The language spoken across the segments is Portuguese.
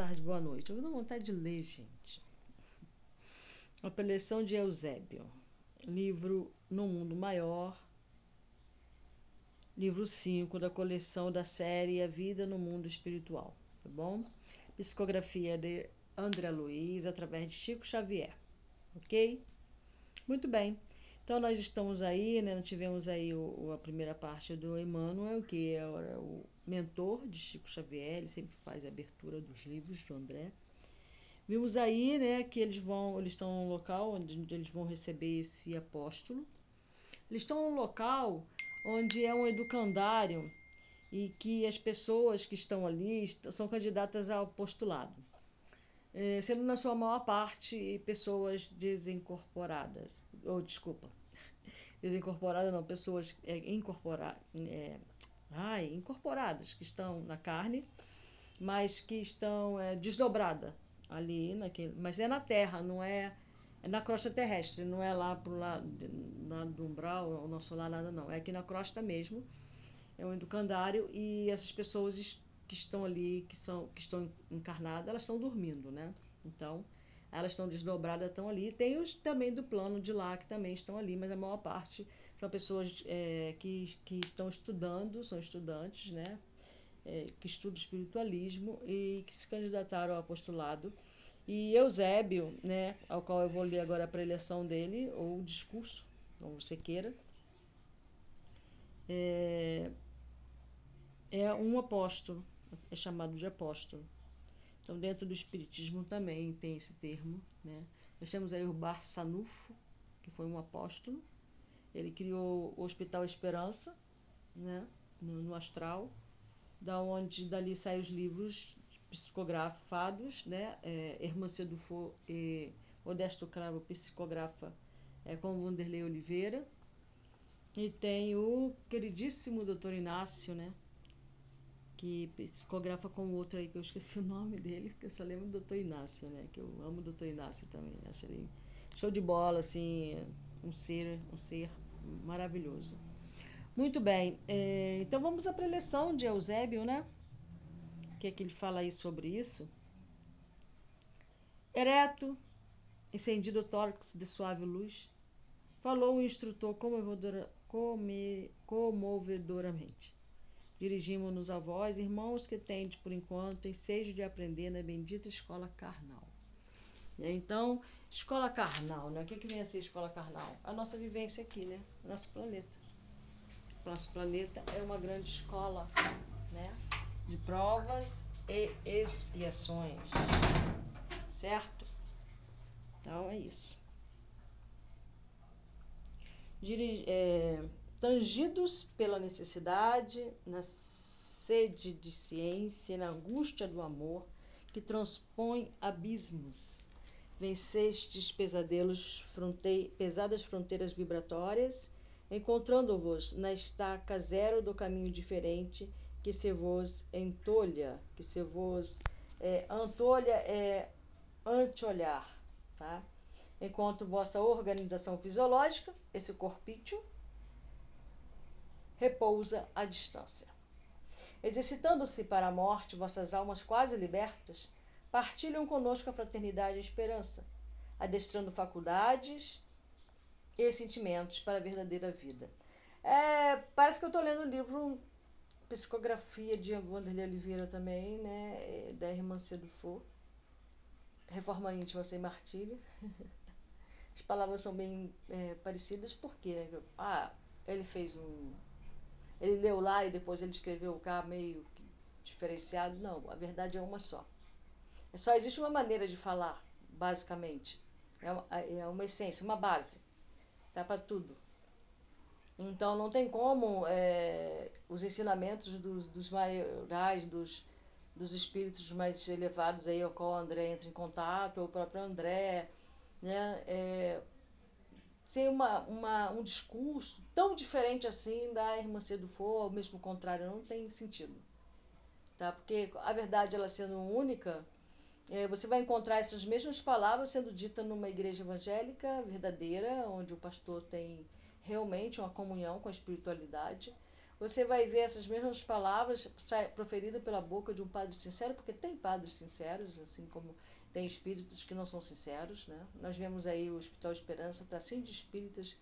tarde, boa noite. Eu não vontade de ler, gente. A preleção de Eusébio. Livro No Mundo Maior. Livro 5 da coleção da série A Vida no Mundo Espiritual. Tá bom? Psicografia de André Luiz através de Chico Xavier. Ok? Muito bem. Então nós estamos aí, né? Nós tivemos aí o, a primeira parte do Emmanuel, que é o mentor de Chico Xavier, ele sempre faz a abertura dos livros do André. Vimos aí, né, que eles vão, eles estão no local onde eles vão receber esse apóstolo. Eles estão num local onde é um educandário e que as pessoas que estão ali são candidatas ao postulado, é, sendo na sua maior parte pessoas desincorporadas, ou desculpa, desincorporadas não, pessoas é, é, ai, incorporadas, que estão na carne, mas que estão é, desdobradas ali, naquele, mas é na terra, não é, é na crosta terrestre, não é lá pro lado, lado do umbral, o nosso lá nada não, é aqui na crosta mesmo, é um educandário e essas pessoas que estão ali, que, são, que estão encarnadas, elas estão dormindo, né? Então, elas estão desdobradas, estão ali. Tem os também do plano de lá que também estão ali, mas a maior parte são pessoas é, que, que estão estudando, são estudantes, né? É, que estudam espiritualismo e que se candidataram ao apostolado. E Eusébio, né, ao qual eu vou ler agora a preleção dele, ou o discurso, como você queira, é, é um apóstolo, é chamado de apóstolo. Então, dentro do Espiritismo também tem esse termo. Né? Nós temos aí o Bar Sanufo, que foi um apóstolo. Ele criou o Hospital Esperança, né? no, no astral, da onde dali saem os livros psicografados, né? É, Hermância Dufo e Modesto Cravo psicografa é, com Vanderlei Oliveira. E tem o queridíssimo doutor Inácio, né? Que psicografa com outro aí, que eu esqueci o nome dele, que eu só lembro do doutor Inácio, né? Que eu amo o doutor Inácio também. Acho ele show de bola, assim, um ser, um ser maravilhoso. Muito bem, é, então vamos à preleção de Eusébio, né? O que é que ele fala aí sobre isso? Ereto, encendido tórax de suave luz, falou o instrutor comovedora, comovedoramente Dirigimos-nos a vós, irmãos, que tendes por enquanto ensejo de aprender na bendita escola carnal. Então, escola carnal, né? O que, que vem a ser escola carnal? A nossa vivência aqui, né? Nosso planeta. Nosso planeta é uma grande escola, né? De provas e expiações. Certo? Então é isso. Dirige, é, tangidos pela necessidade, na sede de ciência, na angústia do amor que transpõe abismos. Vencestes pesadelos, fronte pesadas fronteiras vibratórias, encontrando-vos na estaca zero do caminho diferente que se vos entolha, que se vos é, antolha é anteolhar, tá? Enquanto vossa organização fisiológica, esse corpício, repousa à distância. Exercitando-se para a morte, vossas almas quase libertas, partilham conosco a fraternidade e a esperança, adestrando faculdades e sentimentos para a verdadeira vida. É, parece que eu estou lendo um livro Psicografia de Wanderlei Oliveira também, né, da irmã Cedo For, Reforma Íntima Sem Martírio. As palavras são bem é, parecidas porque ah, ele fez um ele leu lá e depois ele escreveu cá meio diferenciado. Não, a verdade é uma só. É só existe uma maneira de falar, basicamente. É uma, é uma essência, uma base. Tá para tudo. Então não tem como é, os ensinamentos dos, dos maiorais, dos, dos espíritos mais elevados aí, ao qual o André entra em contato, ou o próprio André, né? É, ser uma, uma, um discurso tão diferente assim da irmã Cedo ou mesmo contrário, não tem sentido. Tá? Porque a verdade, ela sendo única, é, você vai encontrar essas mesmas palavras sendo ditas numa igreja evangélica verdadeira, onde o pastor tem realmente uma comunhão com a espiritualidade, você vai ver essas mesmas palavras proferidas pela boca de um padre sincero, porque tem padres sinceros, assim como tem espíritos que não são sinceros, né? Nós vemos aí o Hospital Esperança, está assim de espíritas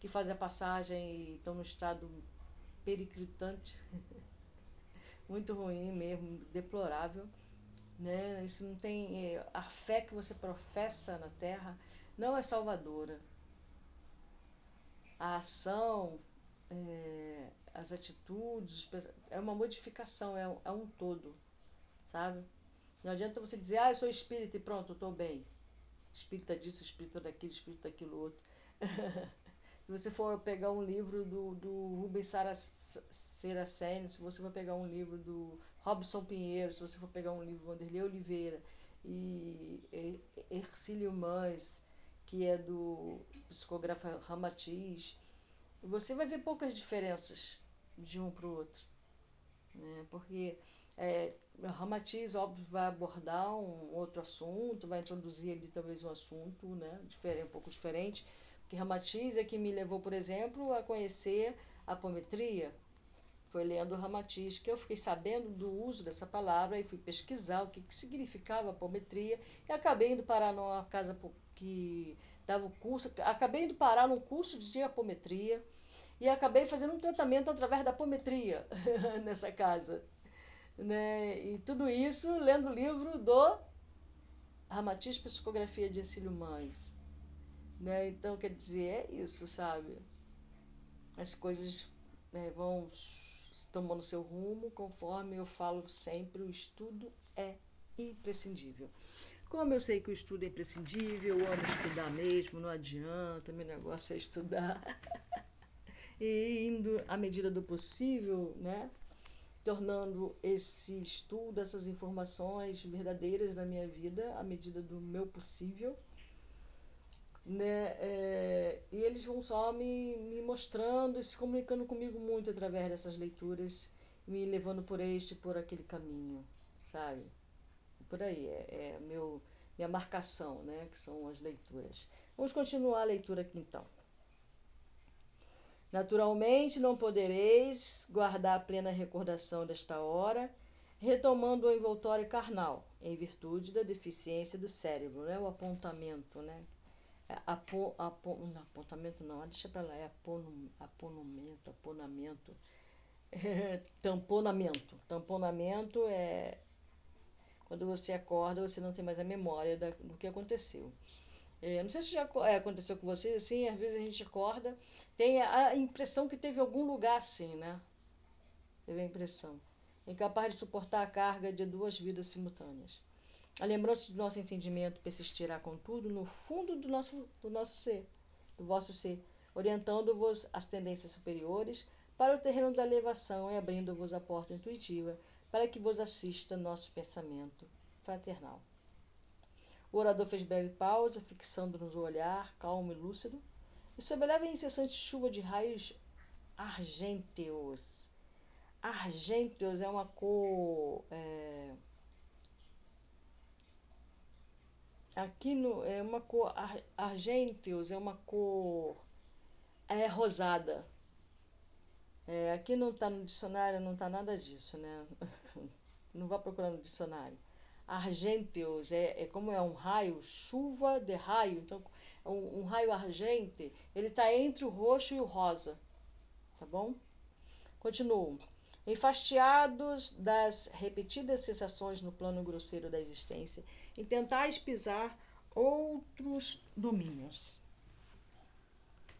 que fazem a passagem e estão no estado periclitante, muito ruim mesmo, deplorável, né? Isso não tem é, a fé que você professa na Terra não é salvadora. A ação, é, as atitudes, é uma modificação, é é um todo, sabe? Não adianta você dizer, ah, eu sou espírita e pronto, estou bem. Espírita disso, espírita daquilo, espírita daquilo outro. se você for pegar um livro do, do Rubens Seraceni, se você for pegar um livro do Robson Pinheiro, se você for pegar um livro do Vanderlei Oliveira e Ercílio Mães, que é do psicógrafo Ramatiz, você vai ver poucas diferenças de um para o outro. Né? Porque é, Ramatiz, óbvio, vai abordar um outro assunto, vai introduzir ali talvez um assunto né, diferente, um pouco diferente, porque Ramatiz é que me levou, por exemplo, a conhecer a apometria. Foi lendo Ramatiz que eu fiquei sabendo do uso dessa palavra e fui pesquisar o que, que significava apometria e acabei indo parar numa casa que dava o curso, acabei indo parar num curso de apometria e acabei fazendo um tratamento através da apometria nessa casa. Né? E tudo isso lendo o livro do Ramatiz Psicografia de Encílio Mães. Né? Então, quer dizer, é isso, sabe? As coisas né, vão tomando seu rumo conforme eu falo sempre, o estudo é imprescindível. Como eu sei que o estudo é imprescindível, eu amo estudar mesmo, não adianta, meu negócio é estudar. e indo à medida do possível, né? Tornando esse estudo, essas informações verdadeiras na minha vida à medida do meu possível. Né? É, e eles vão só me, me mostrando e se comunicando comigo muito através dessas leituras, me levando por este por aquele caminho, sabe? Por aí, é, é meu, minha marcação, né? que são as leituras. Vamos continuar a leitura aqui então. Naturalmente, não podereis guardar a plena recordação desta hora, retomando o envoltório carnal, em virtude da deficiência do cérebro, né? o apontamento, né? É, apo, apo, não, apontamento não, deixa para lá, é apono, aponamento, aponamento, é, tamponamento. Tamponamento é quando você acorda, você não tem mais a memória da, do que aconteceu. É, não sei se já é, aconteceu com vocês, assim, às vezes a gente acorda, tem a impressão que teve algum lugar assim, né? Teve a impressão. Incapaz de suportar a carga de duas vidas simultâneas. A lembrança do nosso entendimento persistirá, contudo, no fundo do nosso, do nosso ser, do vosso ser, orientando-vos às tendências superiores para o terreno da elevação e abrindo-vos a porta intuitiva para que vos assista nosso pensamento fraternal. O orador fez breve pausa, fixando-nos o olhar, calmo e lúcido, e sob a incessante chuva de raios argênteos. Argênteos é uma cor. É, aqui no, é uma cor. Ar, argênteos é uma cor. É rosada. É, aqui não está no dicionário, não está nada disso, né? Não vá procurar no dicionário argenteus, é, é como é um raio, chuva de raio, então um, um raio argente, ele está entre o roxo e o rosa, tá bom? Continuo. Enfastiados das repetidas sensações no plano grosseiro da existência, em tentar pisar outros domínios.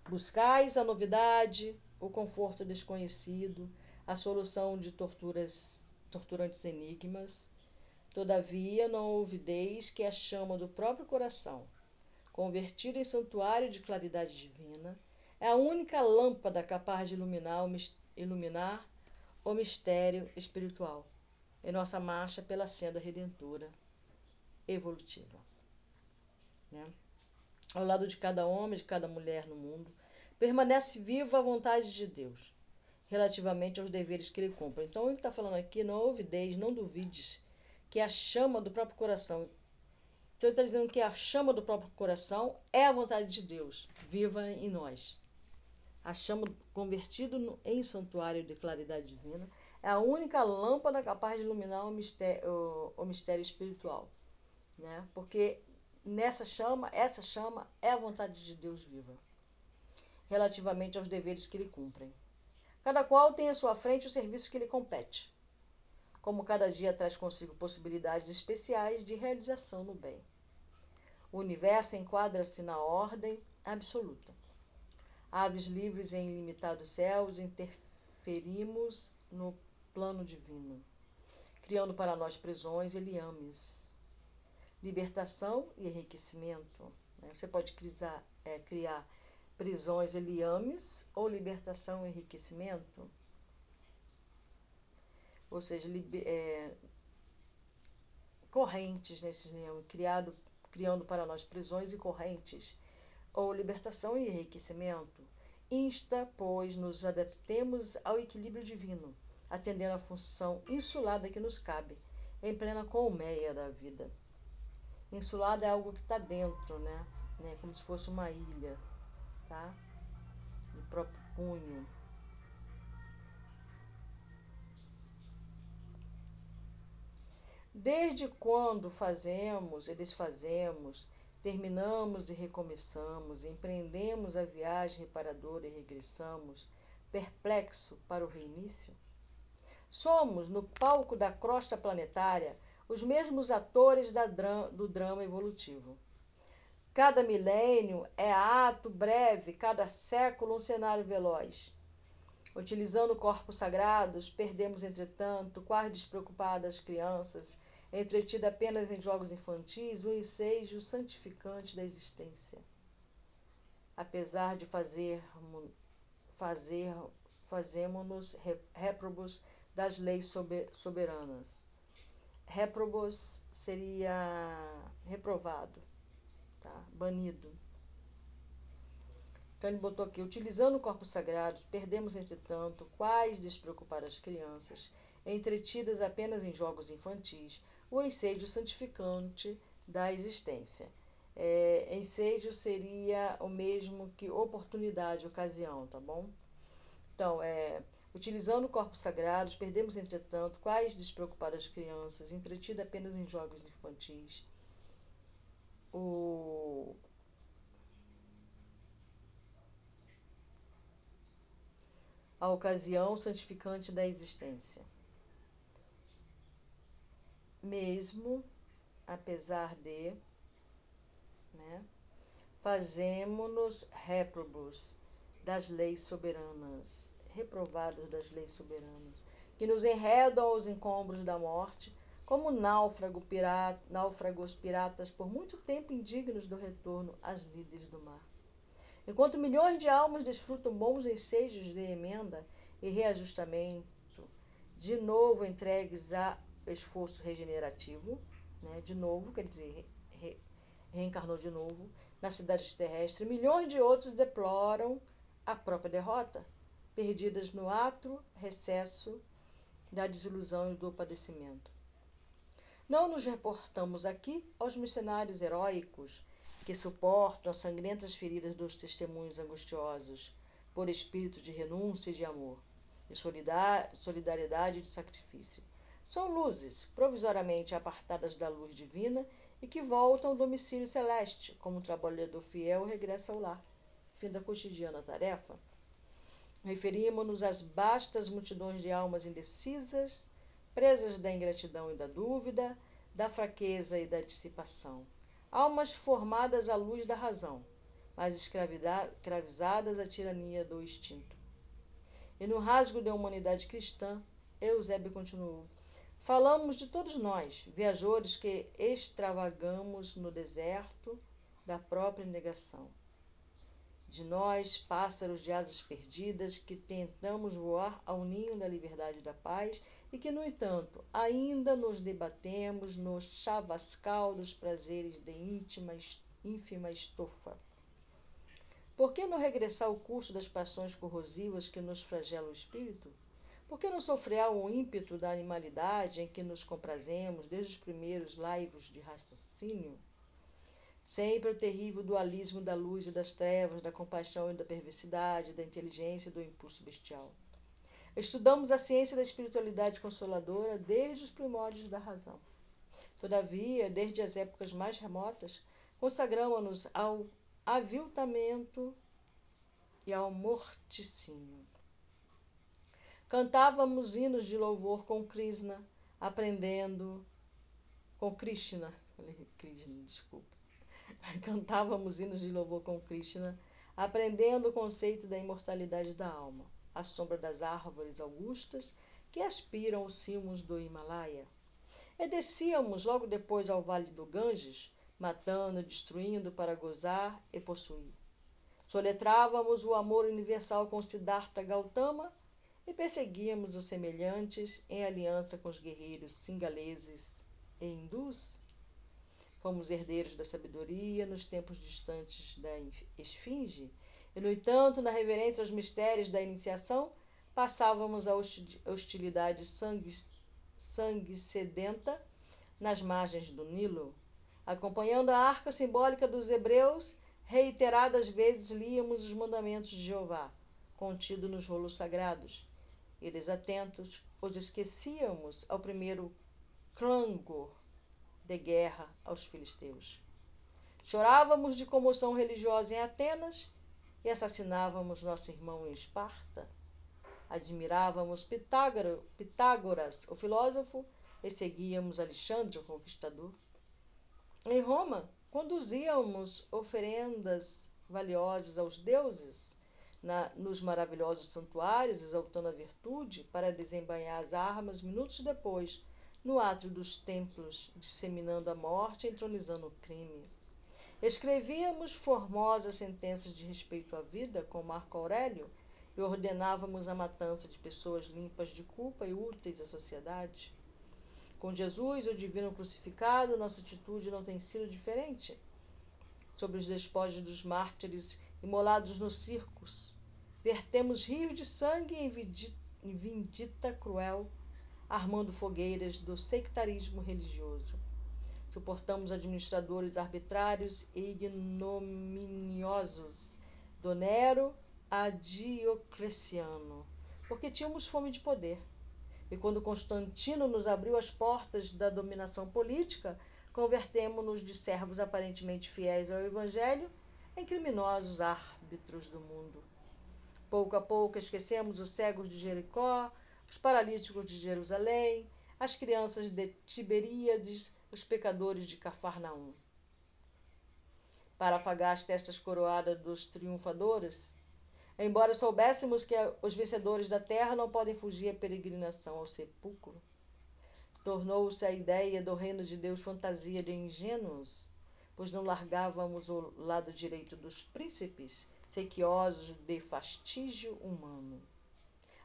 Buscais a novidade, o conforto desconhecido, a solução de torturas, torturantes enigmas, Todavia, não ouvideis que a chama do próprio coração, convertida em santuário de claridade divina, é a única lâmpada capaz de iluminar o, iluminar o mistério espiritual em nossa marcha pela senda redentora evolutiva. Né? Ao lado de cada homem, de cada mulher no mundo, permanece viva a vontade de Deus relativamente aos deveres que ele cumpre. Então, ele está falando aqui: não ouvideis, não duvides que é a chama do próprio coração. Então ele está dizendo que a chama do próprio coração é a vontade de Deus, viva em nós. a chama convertido em santuário de claridade divina, é a única lâmpada capaz de iluminar o mistério, o, o mistério espiritual. Né? Porque nessa chama, essa chama é a vontade de Deus viva, relativamente aos deveres que lhe cumprem. Cada qual tem à sua frente o serviço que lhe compete, como cada dia traz consigo possibilidades especiais de realização no bem. O universo enquadra-se na ordem absoluta. Aves livres em ilimitados céus, interferimos no plano divino, criando para nós prisões e liames, libertação e enriquecimento. Né? Você pode criar, é, criar prisões e liames ou libertação e enriquecimento. Ou seja, é, correntes nesses liames, criado, criando para nós prisões e correntes, ou libertação e enriquecimento. Insta, pois, nos adaptemos ao equilíbrio divino, atendendo à função insulada que nos cabe, em plena colmeia da vida. Insulada é algo que está dentro, né? né? Como se fosse uma ilha, tá? No próprio punho. Desde quando fazemos e desfazemos, terminamos e recomeçamos, empreendemos a viagem reparadora e regressamos, perplexo para o reinício? Somos, no palco da crosta planetária, os mesmos atores do drama evolutivo. Cada milênio é ato breve, cada século um cenário veloz. Utilizando corpos sagrados, perdemos, entretanto, quase despreocupadas crianças, entretida apenas em jogos infantis, o ensejo santificante da existência. Apesar de fazer, fazer fazemos-nos réprobos das leis soberanas Réprobos seria reprovado, tá? banido. Então ele botou aqui, utilizando corpos sagrados, perdemos, entretanto, quais despreocupar as crianças, entretidas apenas em jogos infantis, o ensejo santificante da existência. É, ensejo seria o mesmo que oportunidade, ocasião, tá bom? Então, é, Utilizando corpos sagrados, perdemos, entretanto, quais despreocupar as crianças, entretida apenas em jogos infantis. O a ocasião santificante da existência. Mesmo apesar de, né, fazemos-nos réprobos das leis soberanas reprovados das leis soberanas, que nos enredam aos encombros da morte, como náufrago pirata, náufragos piratas por muito tempo indignos do retorno às lides do mar. Enquanto milhões de almas desfrutam bons ensejos de emenda e reajustamento, de novo entregues a esforço regenerativo, né? de novo, quer dizer, re, reencarnou de novo, na cidade terrestre, milhões de outros deploram a própria derrota perdidas no ato recesso da desilusão e do padecimento. Não nos reportamos aqui aos missionários heróicos que suportam as sangrentas feridas dos testemunhos angustiosos por espírito de renúncia e de amor, de solidariedade e de sacrifício. São luzes provisoriamente apartadas da luz divina e que voltam ao domicílio celeste, como um trabalhador fiel regressa ao lar. Fim da cotidiana tarefa. Referimos-nos às bastas multidões de almas indecisas, presas da ingratidão e da dúvida, da fraqueza e da dissipação. Almas formadas à luz da razão, mas escravizadas à tirania do instinto. E no rasgo da humanidade cristã, Eusébio continuou. Falamos de todos nós, viajores que extravagamos no deserto da própria negação de nós, pássaros de asas perdidas, que tentamos voar ao ninho da liberdade e da paz, e que, no entanto, ainda nos debatemos no chavascal dos prazeres de íntima, ínfima estofa. Por que não regressar ao curso das paixões corrosivas que nos flagelam o espírito? Por que não sofrer o ímpeto da animalidade em que nos comprazemos desde os primeiros laivos de raciocínio? Sempre o terrível dualismo da luz e das trevas, da compaixão e da perversidade, da inteligência e do impulso bestial. Estudamos a ciência da espiritualidade consoladora desde os primórdios da razão. Todavia, desde as épocas mais remotas, consagramos-nos ao aviltamento e ao morticínio. Cantávamos hinos de louvor com Krishna, aprendendo com Krishna, Krishna, desculpa. Cantávamos hinos de louvor com Krishna, aprendendo o conceito da imortalidade da alma, à sombra das árvores augustas que aspiram os cimos do Himalaia. E descíamos logo depois ao vale do Ganges, matando, destruindo para gozar e possuir. Soletrávamos o amor universal com Siddhartha Gautama e perseguíamos os semelhantes em aliança com os guerreiros singaleses e hindus. Fomos herdeiros da sabedoria nos tempos distantes da esfinge, e, no entanto, na reverência aos mistérios da iniciação, passávamos a hostilidade sangue, sangue sedenta nas margens do Nilo. Acompanhando a arca simbólica dos hebreus, reiteradas vezes líamos os mandamentos de Jeová, contido nos rolos sagrados, e desatentos os esquecíamos ao primeiro clangor de guerra aos filisteus. Chorávamos de comoção religiosa em Atenas e assassinávamos nosso irmão em Esparta. Admirávamos Pitágoro, Pitágoras, o filósofo, e seguíamos Alexandre, o conquistador. Em Roma, conduzíamos oferendas valiosas aos deuses na, nos maravilhosos santuários, exaltando a virtude, para desembainhar as armas minutos depois no átrio dos templos, disseminando a morte, entronizando o crime. Escrevíamos formosas sentenças de respeito à vida, com Marco Aurélio, e ordenávamos a matança de pessoas limpas de culpa e úteis à sociedade. Com Jesus, o divino crucificado, nossa atitude não tem sido diferente. Sobre os despojos dos mártires imolados nos circos, vertemos rios de sangue em vindita cruel armando fogueiras do sectarismo religioso. Suportamos administradores arbitrários e ignominiosos do Nero a Diocleciano, porque tínhamos fome de poder. E quando Constantino nos abriu as portas da dominação política, convertemos-nos de servos aparentemente fiéis ao Evangelho em criminosos árbitros do mundo. Pouco a pouco esquecemos os cegos de Jericó, os paralíticos de Jerusalém, as crianças de Tiberíades, os pecadores de Cafarnaum. Para afagar as testas coroadas dos triunfadores, embora soubéssemos que os vencedores da terra não podem fugir à peregrinação ao sepulcro, tornou-se a ideia do reino de Deus fantasia de ingênuos, pois não largávamos o lado direito dos príncipes, sequiosos de fastígio humano.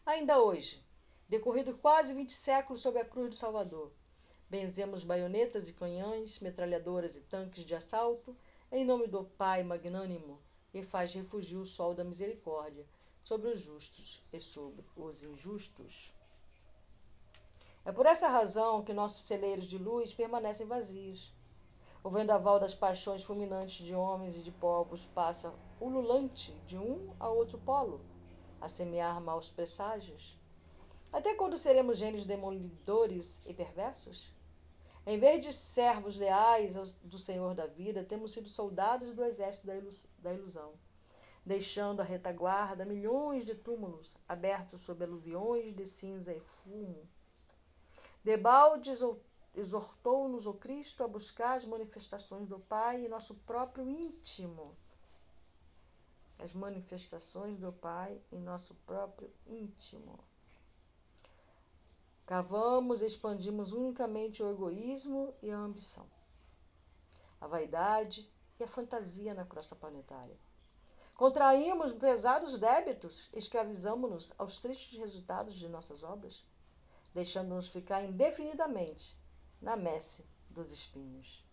Ainda hoje, decorrido quase vinte séculos sob a cruz do Salvador. Benzemos baionetas e canhões, metralhadoras e tanques de assalto, em nome do Pai magnânimo, e faz refugir o sol da misericórdia sobre os justos e sobre os injustos. É por essa razão que nossos celeiros de luz permanecem vazios. O vendaval das paixões fulminantes de homens e de povos passa ululante de um a outro polo, a semear maus presságios. Até quando seremos gênios demolidores e perversos? Em vez de servos leais do Senhor da vida, temos sido soldados do exército da ilusão, deixando a retaguarda milhões de túmulos abertos sob aluviões de cinza e fumo. Debalde exortou-nos o Cristo a buscar as manifestações do Pai em nosso próprio íntimo. As manifestações do Pai em nosso próprio íntimo. Cavamos e expandimos unicamente o egoísmo e a ambição, a vaidade e a fantasia na crosta planetária. Contraímos pesados débitos, escravizamos-nos aos tristes resultados de nossas obras, deixando-nos ficar indefinidamente na messe dos espinhos.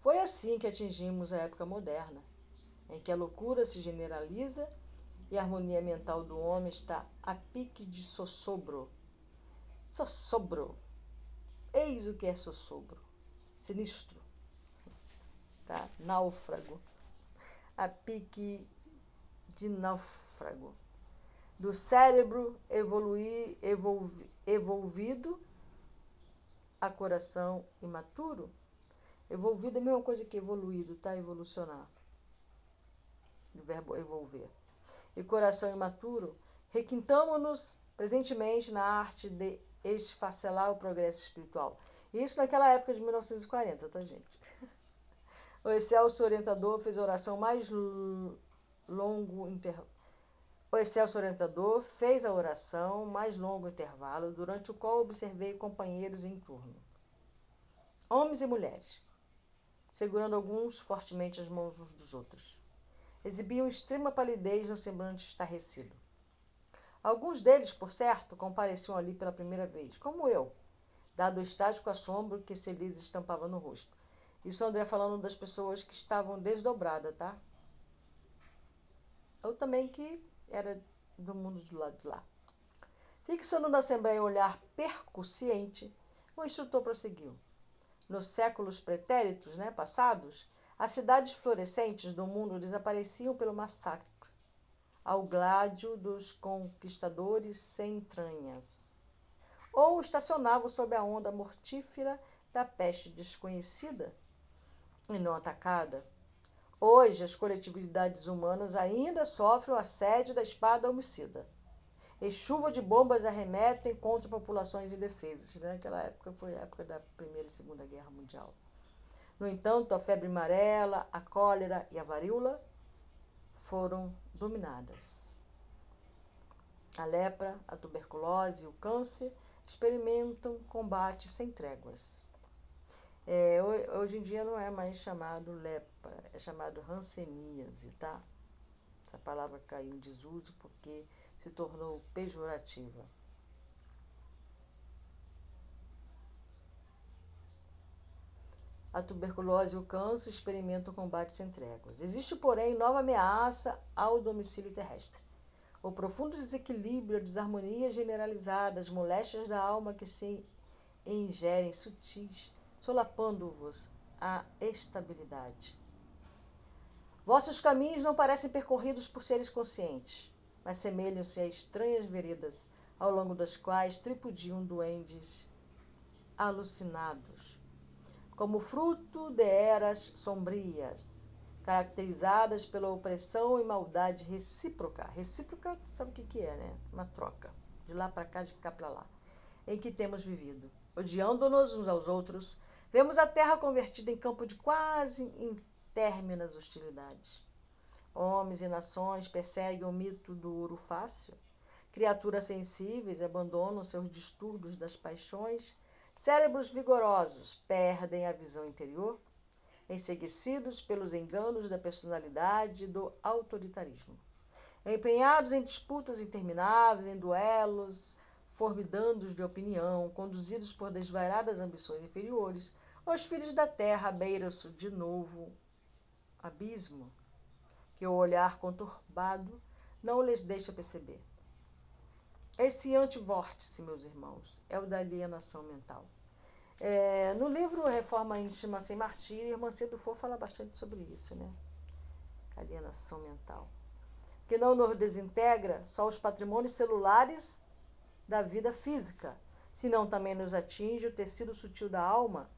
Foi assim que atingimos a época moderna, em que a loucura se generaliza e a harmonia mental do homem está a pique de sossobro. Sossobro. Eis o que é sossobro. Sinistro. tá? Náufrago. A pique de náufrago. Do cérebro evoluir, evolvi, evolvido a coração imaturo. Evolvido é a mesma coisa que evoluído, tá? Evolucionar. O verbo evolver. E coração imaturo, requintamos-nos presentemente na arte de esfacelar o progresso espiritual. Isso naquela época de 1940, tá, gente? O excelso orientador fez a oração mais longo intervalo. O excelso orientador fez a oração mais longo intervalo, durante o qual observei companheiros em turno. Homens e mulheres, segurando alguns fortemente as mãos uns dos outros. Exibiam extrema palidez no semblante estarrecido. Alguns deles, por certo, compareciam ali pela primeira vez, como eu, dado o estático assombro que se lhes estampava no rosto. Isso André falando das pessoas que estavam desdobradas, tá? Ou também que era do mundo do lado de lá. Fixando na Assembleia um olhar percussiente, o instrutor prosseguiu. Nos séculos pretéritos, né, passados, as cidades florescentes do mundo desapareciam pelo massacre, ao gládio dos conquistadores sem entranhas, ou estacionavam sob a onda mortífera da peste desconhecida e não atacada. Hoje, as coletividades humanas ainda sofrem o assédio da espada homicida. E chuva de bombas arremetem contra populações indefesas. Né? Aquela época foi a época da Primeira e Segunda Guerra Mundial. No entanto, a febre amarela, a cólera e a varíola foram dominadas. A lepra, a tuberculose e o câncer experimentam combate sem tréguas. É, hoje em dia não é mais chamado lepra, é chamado hanseníase, tá? Essa palavra caiu em desuso porque se tornou pejorativa. A tuberculose e o câncer experimentam combate sem tréguas. Existe, porém, nova ameaça ao domicílio terrestre. O profundo desequilíbrio, a desarmonia generalizada, as moléstias da alma que se ingerem sutis solapando-vos a estabilidade. Vossos caminhos não parecem percorridos por seres conscientes, mas semelham-se a estranhas veredas ao longo das quais tripudiam duendes alucinados, como fruto de eras sombrias, caracterizadas pela opressão e maldade recíproca. Recíproca, sabe o que, que é, né? Uma troca, de lá para cá, de cá para lá, em que temos vivido, odiando-nos uns aos outros, Vemos a terra convertida em campo de quase intérminas hostilidades. Homens e nações perseguem o mito do ouro fácil. Criaturas sensíveis abandonam seus distúrbios das paixões. Cérebros vigorosos perdem a visão interior, enseguecidos pelos enganos da personalidade e do autoritarismo. Empenhados em disputas intermináveis, em duelos, formidandos de opinião, conduzidos por desvairadas ambições inferiores, os filhos da terra beiram-se de novo abismo, que o olhar conturbado não lhes deixa perceber. Esse antivórtice, meus irmãos, é o da alienação mental. É, no livro Reforma Íntima Sem Martírio, Irmã Cedo For fala bastante sobre isso, né? Alienação mental. Que não nos desintegra só os patrimônios celulares da vida física, senão também nos atinge o tecido sutil da alma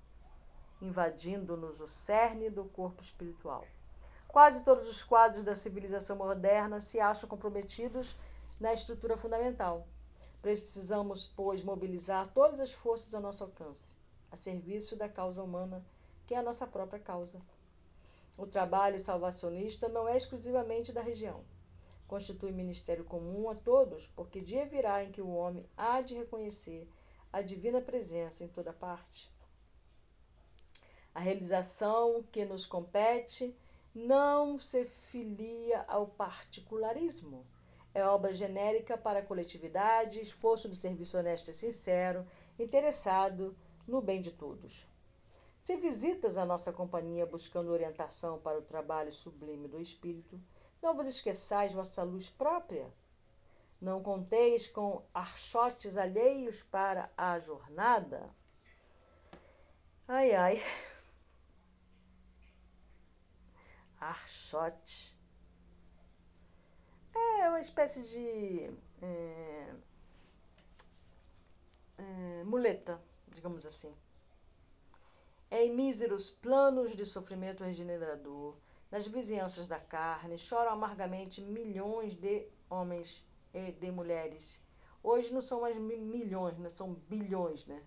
invadindo-nos o cerne do corpo espiritual. Quase todos os quadros da civilização moderna se acham comprometidos na estrutura fundamental. Precisamos, pois, mobilizar todas as forças ao nosso alcance, a serviço da causa humana, que é a nossa própria causa. O trabalho salvacionista não é exclusivamente da região. Constitui ministério comum a todos, porque dia virá em que o homem há de reconhecer a divina presença em toda parte a realização que nos compete não se filia ao particularismo. É obra genérica para a coletividade, esforço de serviço honesto e sincero, interessado no bem de todos. Se visitas a nossa companhia buscando orientação para o trabalho sublime do espírito, não vos esqueçais vossa luz própria. Não conteis com archotes alheios para a jornada. Ai, ai. Arshot. É uma espécie de é, é, muleta, digamos assim. Em míseros planos de sofrimento regenerador, nas vizinhanças da carne, choram amargamente milhões de homens e de mulheres. Hoje não são mais milhões, né? são bilhões né?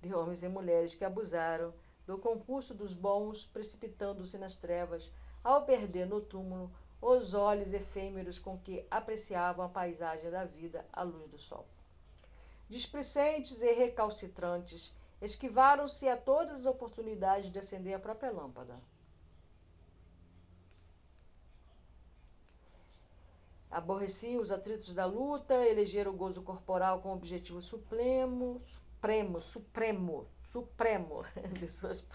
de homens e mulheres que abusaram do concurso dos bons, precipitando-se nas trevas, ao perder no túmulo os olhos efêmeros com que apreciavam a paisagem da vida à luz do sol. Displicentes e recalcitrantes, esquivaram-se a todas as oportunidades de acender a própria lâmpada. Aborreciam os atritos da luta, elegeram o gozo corporal como objetivo supremo, supremo, supremo, supremo de, suas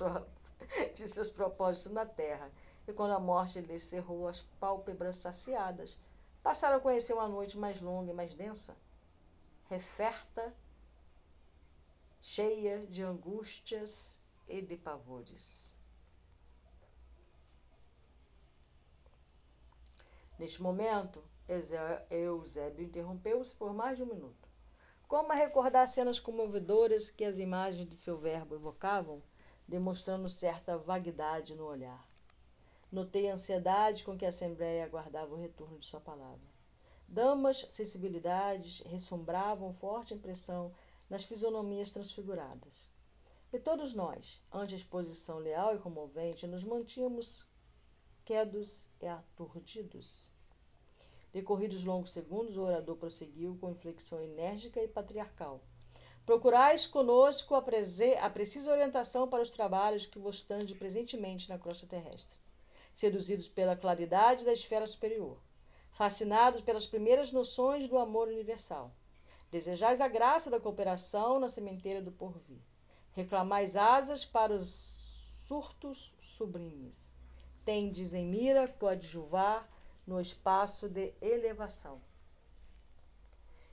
de seus propósitos na terra. E quando a morte lhes cerrou as pálpebras saciadas, passaram a conhecer uma noite mais longa e mais densa, referta, cheia de angústias e de pavores. Neste momento, Eusébio interrompeu-se por mais de um minuto. Como a recordar cenas comovedoras que as imagens de seu verbo evocavam, demonstrando certa vaguidade no olhar. Notei a ansiedade com que a Assembleia aguardava o retorno de sua palavra. Damas sensibilidades ressombravam forte impressão nas fisionomias transfiguradas. E todos nós, ante a exposição leal e comovente, nos mantínhamos quedos e aturdidos. Decorridos longos segundos, o orador prosseguiu com inflexão enérgica e patriarcal. Procurais conosco a, a precisa orientação para os trabalhos que vos tande presentemente na crosta terrestre. Seduzidos pela claridade da esfera superior, fascinados pelas primeiras noções do amor universal, desejais a graça da cooperação na sementeira do porvir. Reclamais asas para os surtos sublimes. Tendes em mira coadjuvar no espaço de elevação.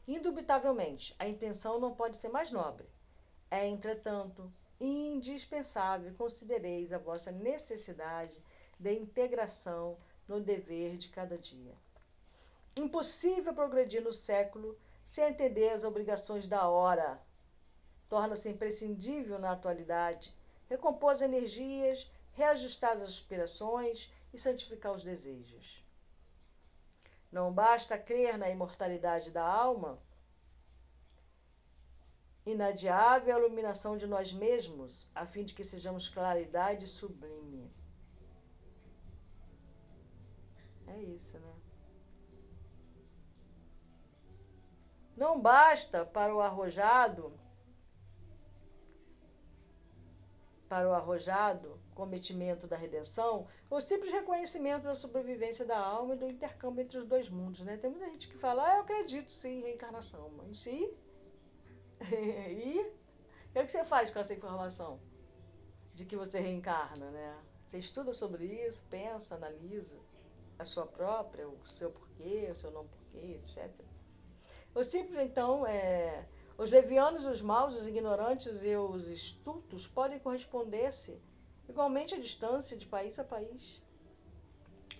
Indubitavelmente, a intenção não pode ser mais nobre. É, entretanto, indispensável considereis a vossa necessidade de integração no dever de cada dia. Impossível progredir no século sem entender as obrigações da hora. Torna-se imprescindível na atualidade recompor as energias, reajustar as aspirações e santificar os desejos. Não basta crer na imortalidade da alma, inadiável a iluminação de nós mesmos, a fim de que sejamos claridade sublime. É isso, né? Não basta para o arrojado, para o arrojado, cometimento da redenção, o simples reconhecimento da sobrevivência da alma e do intercâmbio entre os dois mundos. Né? Tem muita gente que fala, ah, eu acredito sim em reencarnação, mas sim. e o que você faz com essa informação de que você reencarna, né? Você estuda sobre isso, pensa, analisa a sua própria, o seu porquê, o seu não porquê, etc. O simples, então, é. Os levianos, os maus, os ignorantes e os estultos podem corresponder-se igualmente a distância de país a país.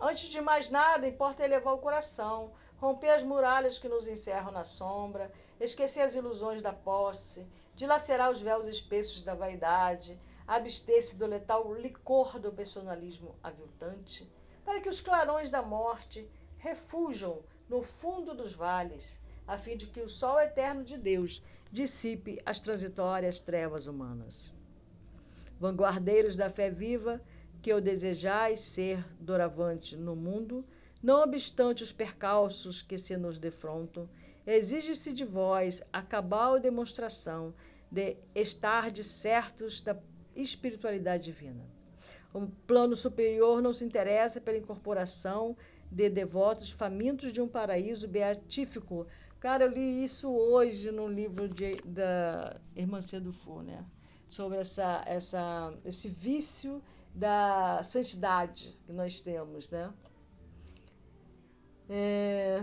Antes de mais nada, importa elevar o coração, romper as muralhas que nos encerram na sombra, esquecer as ilusões da posse, dilacerar os véus espessos da vaidade, abster-se do letal licor do personalismo aviltante, para que os clarões da morte refujam no fundo dos vales, a fim de que o sol eterno de Deus dissipe as transitórias trevas humanas vanguardeiros da fé viva, que eu desejais ser doravante no mundo, não obstante os percalços que se nos defrontam, exige-se de vós a cabal demonstração de estar de certos da espiritualidade divina. O plano superior não se interessa pela incorporação de devotos famintos de um paraíso beatífico. Cara, eu li isso hoje no livro de, da Irmã Cedufu, né? sobre essa, essa, esse vício da santidade que nós temos, né? É...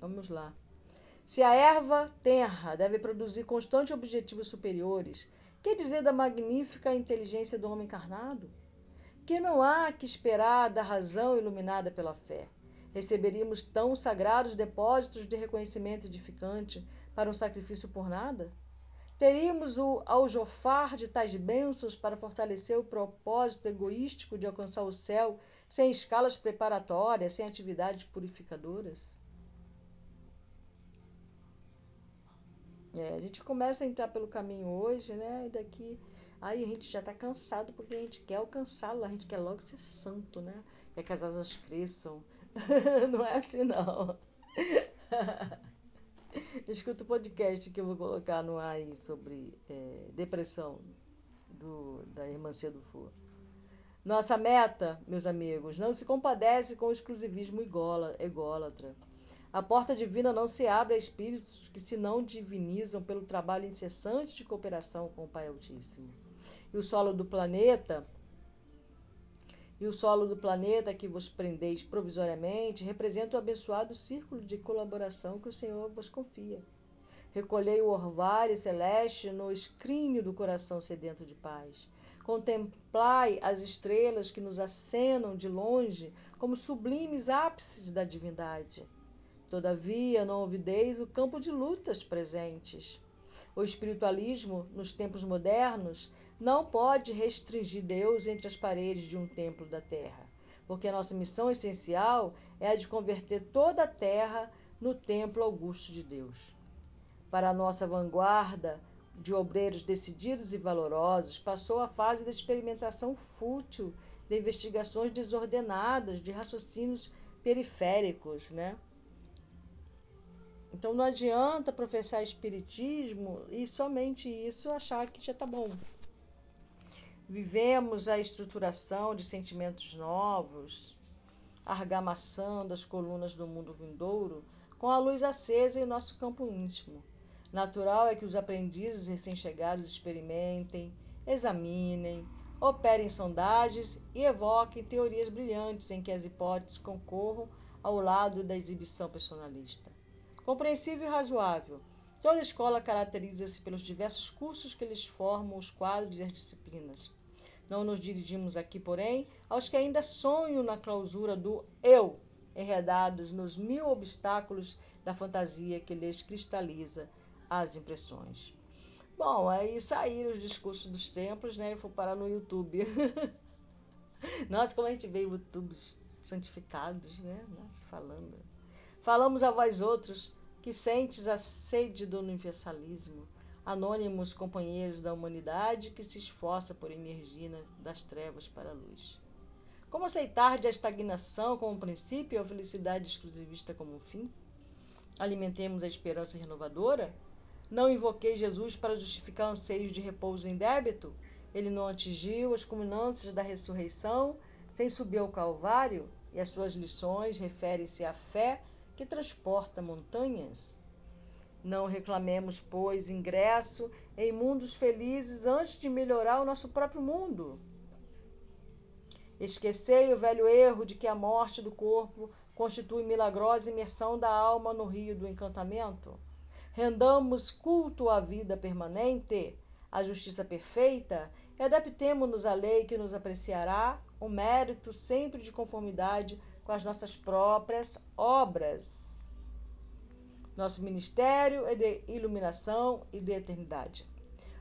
Vamos lá. Se a erva terra deve produzir constantes objetivos superiores, que dizer da magnífica inteligência do homem encarnado? Que não há que esperar da razão iluminada pela fé. Receberíamos tão sagrados depósitos de reconhecimento edificante para um sacrifício por nada? Teríamos o aljofar de tais bênçãos para fortalecer o propósito egoístico de alcançar o céu sem escalas preparatórias, sem atividades purificadoras? É, a gente começa a entrar pelo caminho hoje, né? E daqui. Aí a gente já está cansado porque a gente quer alcançá-lo, a gente quer logo ser santo, né? Quer que as asas cresçam. não é assim, não. Escuta o podcast que eu vou colocar no ar aí sobre é, depressão do, da irmã do Fu. Nossa meta, meus amigos, não se compadece com o exclusivismo ególatra. A porta divina não se abre a espíritos que se não divinizam pelo trabalho incessante de cooperação com o Pai Altíssimo. E o solo do planeta e o solo do planeta que vos prendeis provisoriamente representa o abençoado círculo de colaboração que o Senhor vos confia. Recolhei o orvalho celeste no escrínio do coração sedento de paz. Contemplai as estrelas que nos acenam de longe como sublimes ápices da divindade. Todavia, não ouvideis o campo de lutas presentes. O espiritualismo, nos tempos modernos, não pode restringir Deus entre as paredes de um templo da terra, porque a nossa missão essencial é a de converter toda a terra no templo augusto de Deus. Para a nossa vanguarda, de obreiros decididos e valorosos, passou a fase da experimentação fútil, de investigações desordenadas, de raciocínios periféricos, né? Então não adianta professar espiritismo e somente isso achar que já está bom. Vivemos a estruturação de sentimentos novos, argamaçando as colunas do mundo vindouro com a luz acesa em nosso campo íntimo Natural é que os aprendizes recém-chegados experimentem, examinem, operem sondagens e evoquem teorias brilhantes em que as hipóteses concorram ao lado da exibição personalista. Compreensível e razoável, toda escola caracteriza-se pelos diversos cursos que lhes formam os quadros e as disciplinas. Não nos dirigimos aqui, porém, aos que ainda sonham na clausura do eu, enredados nos mil obstáculos da fantasia que lhes cristaliza as impressões. Bom, aí saíram os discursos dos templos, né? E fui parar no YouTube. Nossa, como a gente vê YouTubes santificados, né? Nossa, falando. Falamos a vós outros que sentes a sede do universalismo, anônimos companheiros da humanidade que se esforça por emergir das trevas para a luz. Como aceitar de a estagnação como princípio e a felicidade exclusivista como fim? Alimentemos a esperança renovadora não invoquei Jesus para justificar anseios de repouso em débito? Ele não atingiu as culminâncias da ressurreição sem subir ao Calvário? E as suas lições referem-se à fé que transporta montanhas? Não reclamemos, pois, ingresso em mundos felizes antes de melhorar o nosso próprio mundo. Esquecei o velho erro de que a morte do corpo constitui milagrosa imersão da alma no rio do encantamento rendamos culto à vida permanente, à justiça perfeita, e adaptemo-nos à lei que nos apreciará o mérito sempre de conformidade com as nossas próprias obras. Nosso ministério é de iluminação e de eternidade.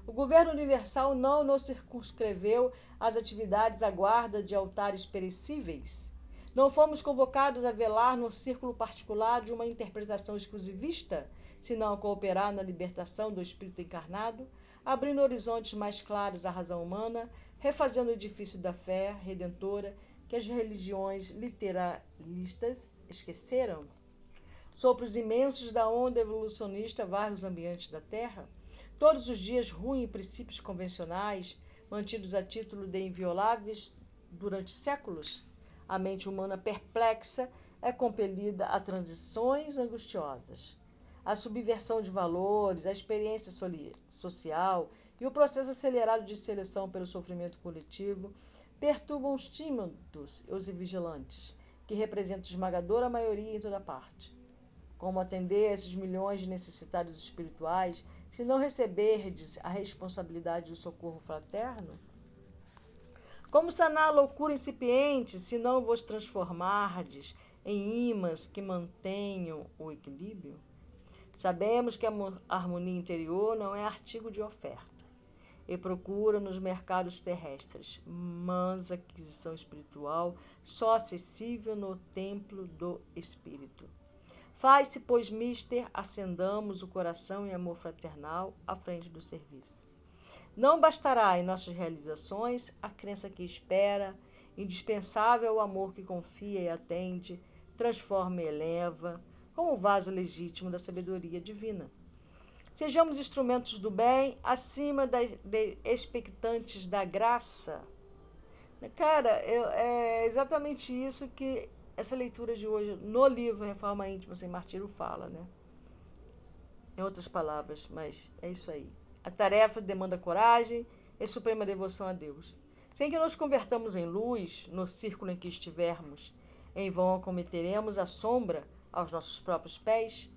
O governo universal não nos circunscreveu às atividades à guarda de altares perecíveis. Não fomos convocados a velar no círculo particular de uma interpretação exclusivista senão a cooperar na libertação do espírito encarnado, abrindo horizontes mais claros à razão humana, refazendo o edifício da fé redentora que as religiões literalistas esqueceram. Sopros imensos da onda evolucionista varrem os ambientes da Terra. Todos os dias ruem princípios convencionais, mantidos a título de invioláveis durante séculos. A mente humana perplexa é compelida a transições angustiosas a subversão de valores, a experiência social e o processo acelerado de seleção pelo sofrimento coletivo perturbam os tímidos e os vigilantes, que representam esmagadora maioria em toda parte. Como atender a esses milhões de necessitados espirituais se não receberdes a responsabilidade do socorro fraterno? Como sanar a loucura incipiente se não vos transformardes em imãs que mantenham o equilíbrio? Sabemos que a harmonia interior não é artigo de oferta e procura nos mercados terrestres, mas aquisição espiritual só acessível no templo do Espírito. Faz-se, pois, mister, acendamos o coração em amor fraternal à frente do serviço. Não bastará em nossas realizações a crença que espera, indispensável o amor que confia e atende, transforma e eleva, como o vaso legítimo da sabedoria divina. Sejamos instrumentos do bem acima das de expectantes da graça. Cara, eu, é exatamente isso que essa leitura de hoje no livro Reforma Íntima Sem Martírio fala, né? Em outras palavras, mas é isso aí. A tarefa demanda coragem e suprema devoção a Deus. Sem que nos convertamos em luz no círculo em que estivermos, em vão cometeremos a sombra aos nossos próprios pés.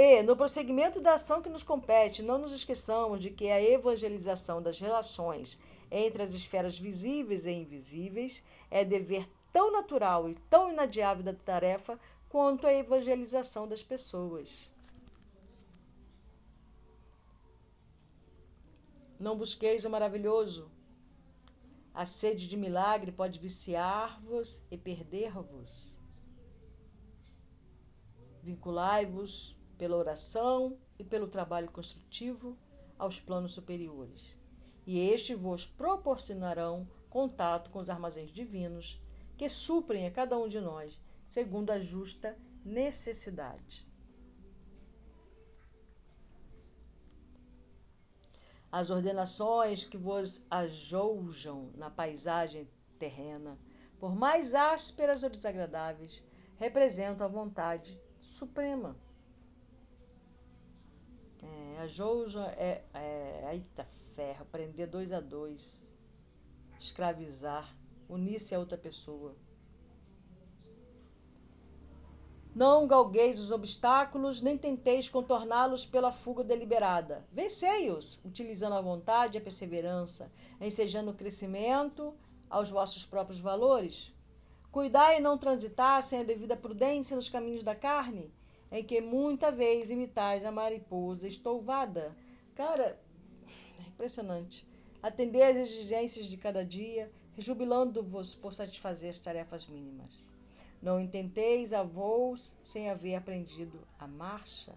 E, no prosseguimento da ação que nos compete, não nos esqueçamos de que a evangelização das relações entre as esferas visíveis e invisíveis é dever tão natural e tão inadiável da tarefa quanto a evangelização das pessoas. Não busqueis o maravilhoso. A sede de milagre pode viciar-vos e perder-vos. Vinculai-vos pela oração e pelo trabalho construtivo aos planos superiores, e estes vos proporcionarão contato com os armazéns divinos que suprem a cada um de nós, segundo a justa necessidade. As ordenações que vos ajoujam na paisagem terrena, por mais ásperas ou desagradáveis, representam a vontade suprema. É, ajoujam é, é. Eita ferro, prender dois a dois, escravizar unir-se a outra pessoa. Não galgueis os obstáculos, nem tenteis contorná-los pela fuga deliberada. Vencei-os, utilizando a vontade e a perseverança, ensejando o crescimento aos vossos próprios valores. Cuidai e não transitar sem a devida prudência nos caminhos da carne, em que muita vez imitais a mariposa estouvada. Cara, é impressionante. Atender às exigências de cada dia, rejubilando-vos por satisfazer as tarefas mínimas. Não intenteis a voos sem haver aprendido a marcha.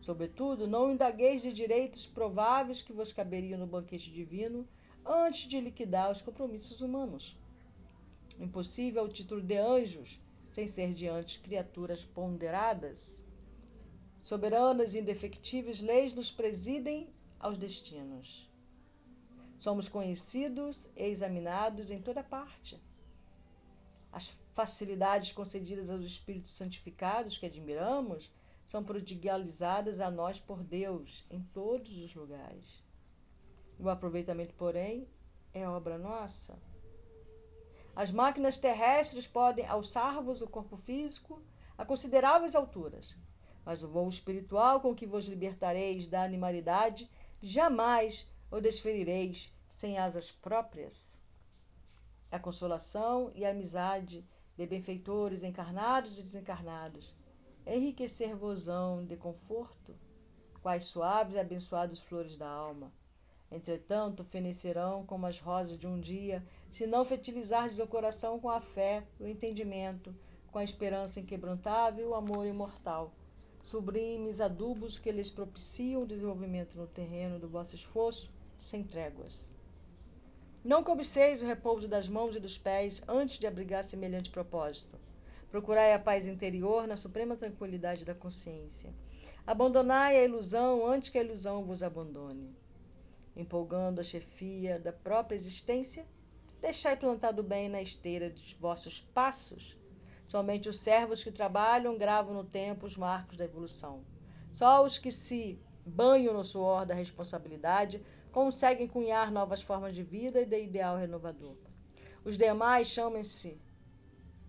Sobretudo, não indagueis de direitos prováveis que vos caberiam no banquete divino antes de liquidar os compromissos humanos. Impossível o título de anjos sem ser diante criaturas ponderadas. Soberanas e indefectíveis leis nos presidem aos destinos. Somos conhecidos e examinados em toda parte. As facilidades concedidas aos espíritos santificados que admiramos são prodigalizadas a nós por Deus em todos os lugares. O aproveitamento, porém, é obra nossa. As máquinas terrestres podem alçar-vos o corpo físico a consideráveis alturas, mas o voo espiritual com que vos libertareis da animalidade jamais ou desferireis sem asas próprias? A consolação e a amizade de benfeitores encarnados e desencarnados enriquecer-vosão de conforto, quais suaves e abençoadas flores da alma. Entretanto, fenecerão como as rosas de um dia, se não fertilizardes o coração com a fé, o entendimento, com a esperança inquebrantável e o amor imortal sublimes adubos que lhes propiciam o desenvolvimento no terreno do vosso esforço, sem tréguas. Não cobiceis o repouso das mãos e dos pés antes de abrigar semelhante propósito. Procurai a paz interior na suprema tranquilidade da consciência. Abandonai a ilusão antes que a ilusão vos abandone. Empolgando a chefia da própria existência, deixai plantado bem na esteira dos vossos passos Somente os servos que trabalham gravam no tempo os marcos da evolução. Só os que se banham no suor da responsabilidade conseguem cunhar novas formas de vida e de ideal renovador. Os demais chamem-se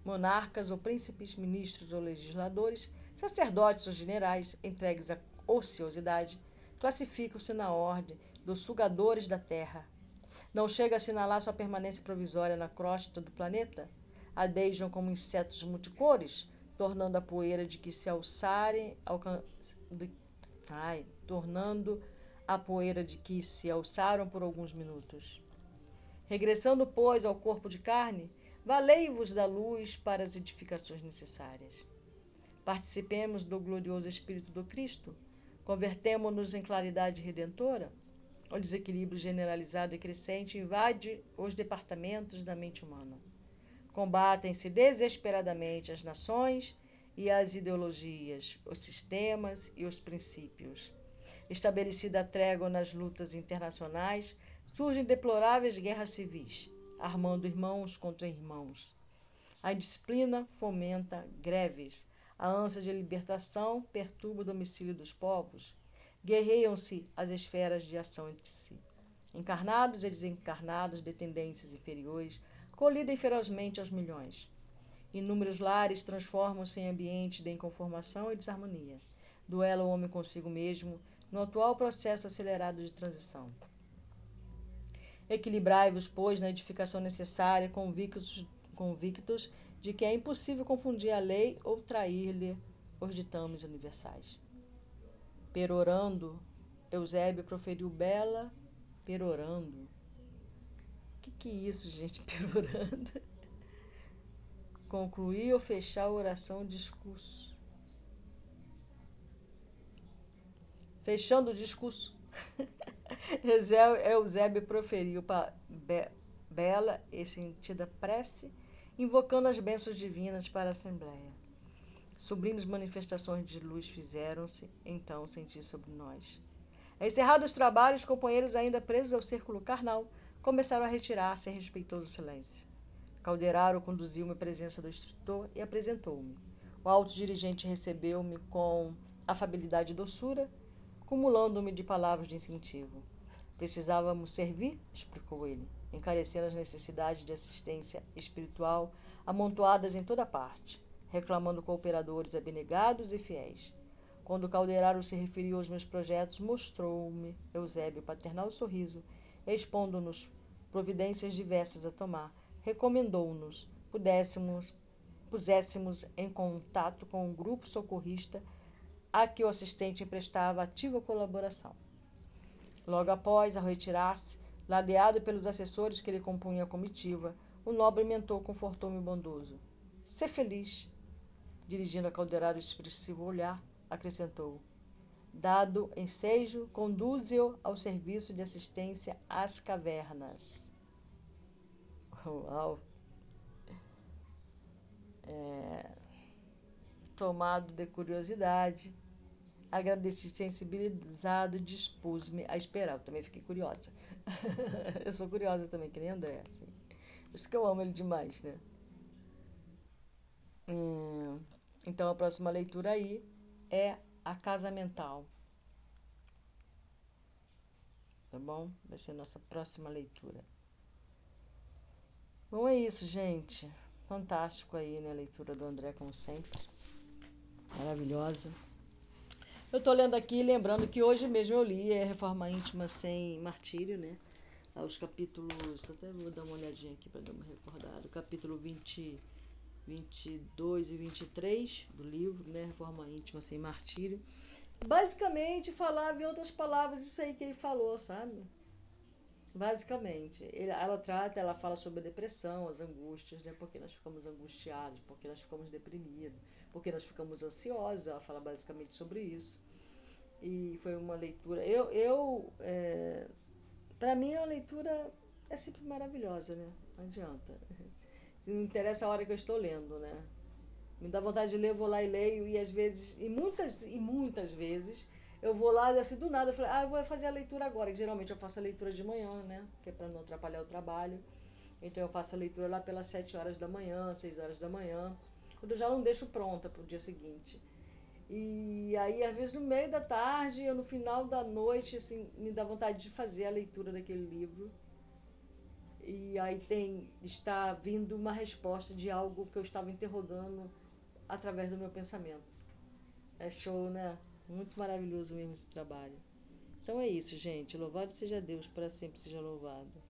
monarcas ou príncipes, ministros ou legisladores, Sacerdotes ou generais, entregues à ociosidade, classificam-se na ordem dos sugadores da terra. Não chega a assinalar sua permanência provisória na crosta do planeta? Adejam como insetos multicores, tornando a poeira de que se alçarem. Ai, tornando a poeira de que se alçaram por alguns minutos. Regressando, pois, ao corpo de carne, valei-vos da luz para as edificações necessárias. Participemos do glorioso Espírito do Cristo, convertemo-nos em claridade redentora. O desequilíbrio generalizado e crescente invade os departamentos da mente humana. Combatem-se desesperadamente as nações e as ideologias, os sistemas e os princípios. Estabelecida a trégua nas lutas internacionais, surgem deploráveis guerras civis, armando irmãos contra irmãos. A indisciplina fomenta greves. A ânsia de libertação perturba o domicílio dos povos. Guerreiam-se as esferas de ação entre si. Encarnados e desencarnados de tendências inferiores colidem ferozmente aos milhões. Inúmeros lares transformam-se em ambientes de inconformação e desarmonia. Duela o homem consigo mesmo no atual processo acelerado de transição. Equilibrai-vos, pois, na edificação necessária, convictos, convictos de que é impossível confundir a lei ou trair-lhe os ditames universais. Perorando, Eusébio proferiu bela perorando que, que é isso, gente? Perorando. Concluir ou fechar a oração discurso. Fechando o discurso. Eusébio proferiu para Bela e sentida prece, invocando as bênçãos divinas para a Assembleia. Sublimes manifestações de luz fizeram-se então sentir sobre nós. Encerrados os trabalhos, companheiros ainda presos ao círculo carnal, começaram a retirar-se em respeitoso silêncio. Calderaro conduziu-me à presença do instrutor e apresentou-me. O alto dirigente recebeu-me com afabilidade e doçura, cumulando-me de palavras de incentivo. Precisávamos servir, explicou ele, encarecendo as necessidades de assistência espiritual amontoadas em toda parte, reclamando cooperadores abnegados e fiéis. Quando Calderaro se referiu aos meus projetos, mostrou-me Eusébio paternal sorriso, expondo-nos providências diversas a tomar, recomendou-nos pudéssemos puséssemos em contato com um grupo socorrista a que o assistente emprestava ativa colaboração. Logo após, ao retirar-se, ladeado pelos assessores que lhe compunham a comitiva, o nobre mentor confortou-me bondoso. Sê feliz. Dirigindo a Caldeirado o expressivo olhar, acrescentou: dado ensejo, conduze-o ao serviço de assistência às cavernas. Uau! É, tomado de curiosidade, agradeci sensibilizado dispus-me a esperar. Eu também fiquei curiosa. eu sou curiosa também, que nem André. Assim. Por isso que eu amo ele demais, né? Hum, então a próxima leitura aí é a casa mental. Tá bom? Vai ser a nossa próxima leitura. Bom, é isso, gente. Fantástico aí, né? A leitura do André, como sempre. Maravilhosa. Eu tô lendo aqui, lembrando que hoje mesmo eu li é Reforma Íntima Sem Martírio, né? Os capítulos, até vou dar uma olhadinha aqui para dar uma recordada. capítulo 20, 22 e 23 do livro, né? Reforma Íntima Sem Martírio. Basicamente, falava em outras palavras isso aí que ele falou, sabe? Basicamente, ela trata, ela fala sobre a depressão, as angústias, né? Porque nós ficamos angustiados, porque nós ficamos deprimidos, porque nós ficamos ansiosos. Ela fala basicamente sobre isso. E foi uma leitura. Eu, eu é, para mim, a leitura é sempre maravilhosa, né? Não adianta. Não interessa a hora que eu estou lendo, né? Me dá vontade de ler, eu vou lá e leio, e às vezes, e muitas, e muitas vezes, eu vou lá e assim do nada, eu falei, ah, eu vou fazer a leitura agora, que geralmente eu faço a leitura de manhã, né? Que é para não atrapalhar o trabalho. Então eu faço a leitura lá pelas sete horas da manhã, seis horas da manhã, quando eu já não deixo pronta para o dia seguinte. E aí, às vezes, no meio da tarde, ou no final da noite, assim, me dá vontade de fazer a leitura daquele livro e aí tem está vindo uma resposta de algo que eu estava interrogando através do meu pensamento. É show, né? Muito maravilhoso mesmo esse trabalho. Então é isso, gente. Louvado seja Deus, para sempre seja louvado.